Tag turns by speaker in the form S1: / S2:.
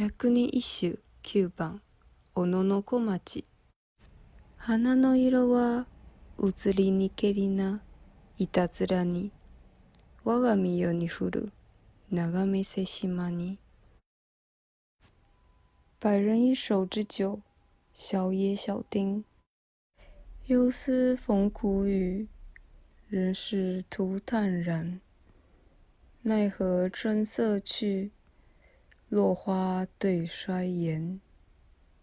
S1: 百人一首9番小野の小町。花の色は移りにけりないたずらに。我が身世に降る眺めせ島に。百人一首之九小野小町。忧思逢苦雨人事徒叹然。奈何春色去落花对衰颜。